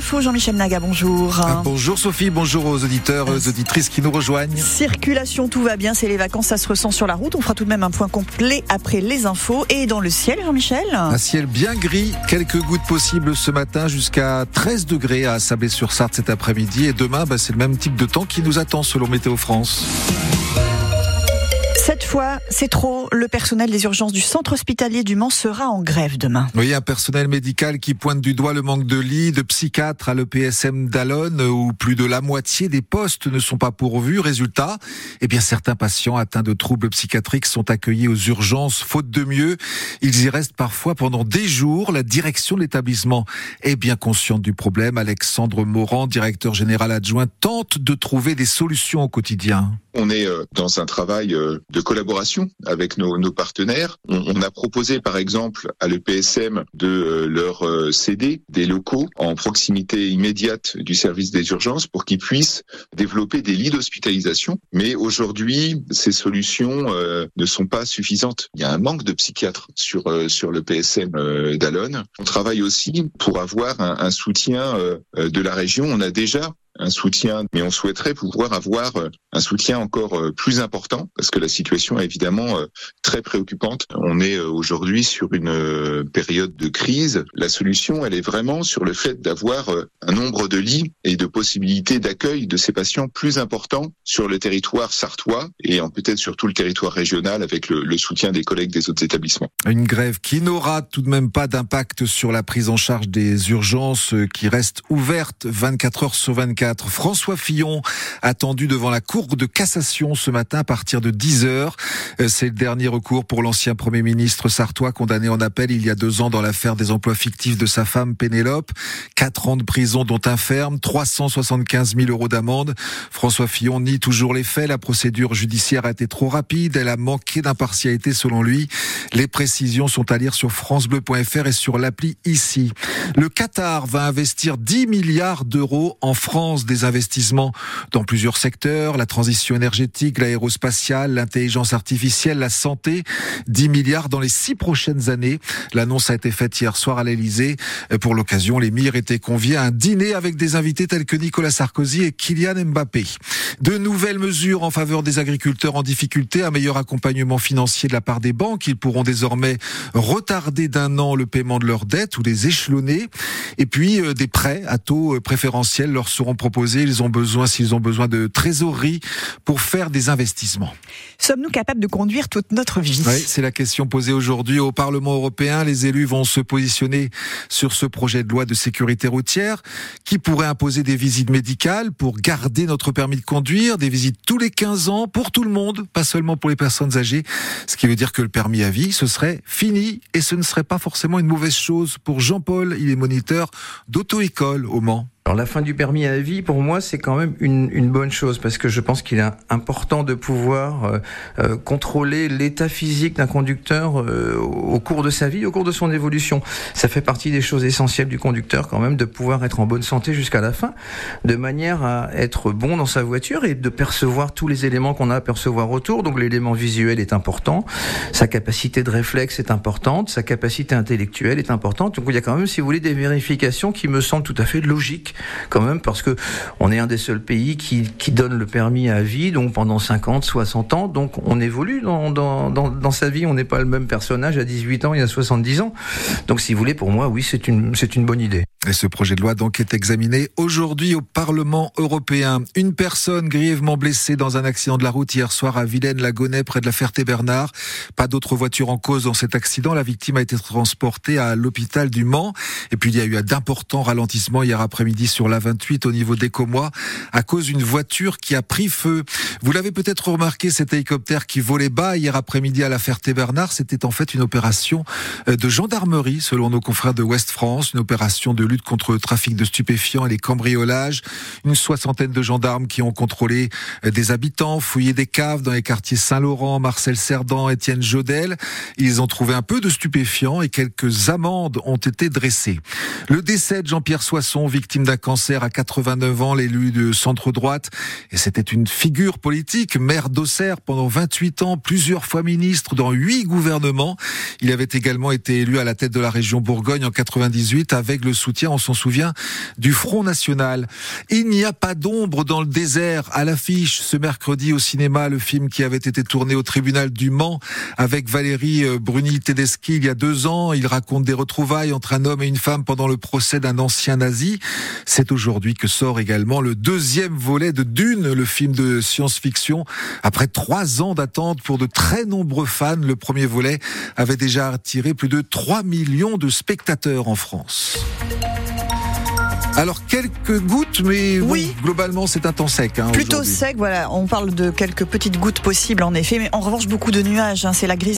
Jean-Michel Naga, bonjour. Ah, bonjour Sophie, bonjour aux auditeurs, aux auditrices qui nous rejoignent. Circulation, tout va bien, c'est les vacances, ça se ressent sur la route. On fera tout de même un point complet après les infos. Et dans le ciel, Jean-Michel Un ciel bien gris, quelques gouttes possibles ce matin, jusqu'à 13 degrés à Sablé-sur-Sarthe cet après-midi. Et demain, bah, c'est le même type de temps qui nous attend selon Météo France. Cette fois, c'est trop. Le personnel des urgences du centre hospitalier du Mans sera en grève demain. Oui, un personnel médical qui pointe du doigt le manque de lits, de psychiatres à l'EPSM d'Alonne, où plus de la moitié des postes ne sont pas pourvus. Résultat, eh bien, certains patients atteints de troubles psychiatriques sont accueillis aux urgences, faute de mieux. Ils y restent parfois pendant des jours. La direction de l'établissement est bien consciente du problème. Alexandre Morand, directeur général adjoint, tente de trouver des solutions au quotidien. On est euh, dans un travail euh, de collaboration avec nos, partenaires. On, a proposé par exemple à l'EPSM de euh, leur céder des locaux en proximité immédiate du service des urgences pour qu'ils puissent développer des lits d'hospitalisation. Mais aujourd'hui, ces solutions ne sont pas suffisantes. Il y a un manque de psychiatres sur sur le PSM d'Alonne. On travaille aussi pour avoir un soutien de la région. On a déjà un soutien, mais on souhaiterait pouvoir avoir euh, un soutien encore euh, plus important parce que la situation est évidemment euh, très préoccupante. On est aujourd'hui sur une période de crise. La solution, elle est vraiment sur le fait d'avoir un nombre de lits et de possibilités d'accueil de ces patients plus importants sur le territoire sartois et peut-être sur tout le territoire régional avec le, le soutien des collègues des autres établissements. Une grève qui n'aura tout de même pas d'impact sur la prise en charge des urgences qui reste ouverte 24 heures sur 24 François Fillon attendu devant la Cour de cassation ce matin à partir de 10 heures. Euh, c'est le dernier recours pour l'ancien Premier ministre sartois condamné en appel il y a deux ans dans l'affaire des emplois fictifs de sa femme Pénélope. Quatre ans de prison dont un ferme, 375 000 euros d'amende. François Fillon nie toujours les faits. La procédure judiciaire a été trop rapide. Elle a manqué d'impartialité selon lui. Les précisions sont à lire sur francebleu.fr et sur l'appli ici. Le Qatar va investir 10 milliards d'euros en France des investissements dans plusieurs secteurs, la transition énergétique, l'aérospatiale, l'intelligence artificielle, la santé, 10 milliards dans les six prochaines années. L'annonce a été faite hier soir à l'Elysée. Pour l'occasion, l'émir était convié à un dîner avec des invités tels que Nicolas Sarkozy et Kylian Mbappé. De nouvelles mesures en faveur des agriculteurs en difficulté, un meilleur accompagnement financier de la part des banques. Ils pourront désormais retarder d'un an le paiement de leurs dettes ou les échelonner. Et puis, euh, des prêts à taux euh, préférentiels leur seront proposés ils ont besoin, s'ils ont besoin de trésorerie pour faire des investissements. Sommes-nous capables de conduire toute notre vie? Oui, c'est la question posée aujourd'hui au Parlement européen. Les élus vont se positionner sur ce projet de loi de sécurité routière qui pourrait imposer des visites médicales pour garder notre permis de conduire, des visites tous les 15 ans pour tout le monde, pas seulement pour les personnes âgées. Ce qui veut dire que le permis à vie, ce serait fini et ce ne serait pas forcément une mauvaise chose pour Jean-Paul. Il est moniteur d'auto-école au Mans. Alors la fin du permis à vie, pour moi, c'est quand même une, une, bonne chose parce que je pense qu'il est important de pouvoir euh, euh, contrôler l'état physique d'un conducteur euh, au cours de sa vie, au cours de son évolution. Ça fait partie des choses essentielles du conducteur quand même de pouvoir être en bonne santé jusqu'à la fin, de manière à être bon dans sa voiture et de percevoir tous les éléments qu'on a à percevoir autour. Donc l'élément visuel est important, sa capacité de réflexe est importante, sa capacité intellectuelle est importante. Donc il y a quand même, si vous voulez, des vérifications qui me semblent tout à fait logiques quand même, parce que on est un des seuls pays qui, qui donne le permis à vie, donc pendant 50, 60 ans, donc on évolue dans, dans, dans, dans sa vie, on n'est pas le même personnage à 18 ans et à 70 ans. Donc si vous voulez, pour moi, oui, c'est une, c'est une bonne idée. Et ce projet de loi donc est examiné aujourd'hui au Parlement européen. Une personne grièvement blessée dans un accident de la route hier soir à Vilaine-la-Gonnet près de la Ferté-Bernard. Pas d'autres voitures en cause dans cet accident. La victime a été transportée à l'hôpital du Mans. Et puis il y a eu d'importants ralentissements hier après-midi sur la 28 au niveau des Comois à cause d'une voiture qui a pris feu. Vous l'avez peut-être remarqué, cet hélicoptère qui volait bas hier après-midi à la Ferté-Bernard, c'était en fait une opération euh, de gendarmerie selon nos confrères de Ouest France, une opération de lutte contre le trafic de stupéfiants et les cambriolages. Une soixantaine de gendarmes qui ont contrôlé euh, des habitants, fouillé des caves dans les quartiers Saint-Laurent, Marcel Cerdan, Étienne Jodel. Ils ont trouvé un peu de stupéfiants et quelques amendes ont été dressées. Le décès de Jean-Pierre Soisson, victime d'un cancer à 89 ans, l'élu de centre-droite. Et c'était une figure politique, maire d'Auxerre pendant 28 ans, plusieurs fois ministre dans huit gouvernements. Il avait également été élu à la tête de la région Bourgogne en 98 avec le soutien, on s'en souvient, du Front National. Il n'y a pas d'ombre dans le désert à l'affiche ce mercredi au cinéma, le film qui avait été tourné au tribunal du Mans avec Valérie euh, Bruni-Tedeschi il y a deux ans. Il raconte des retrouvailles entre un homme et une femme pendant le procès d'un ancien nazi. C'est aujourd'hui que sort également le deuxième volet de Dune, le film de science-fiction. Après trois ans d'attente pour de très nombreux fans, le premier volet avait déjà attiré plus de 3 millions de spectateurs en France. Alors quelques gouttes, mais oui. globalement c'est un temps sec. Hein, Plutôt sec, voilà. On parle de quelques petites gouttes possibles en effet, mais en revanche beaucoup de nuages. Hein, c'est la grise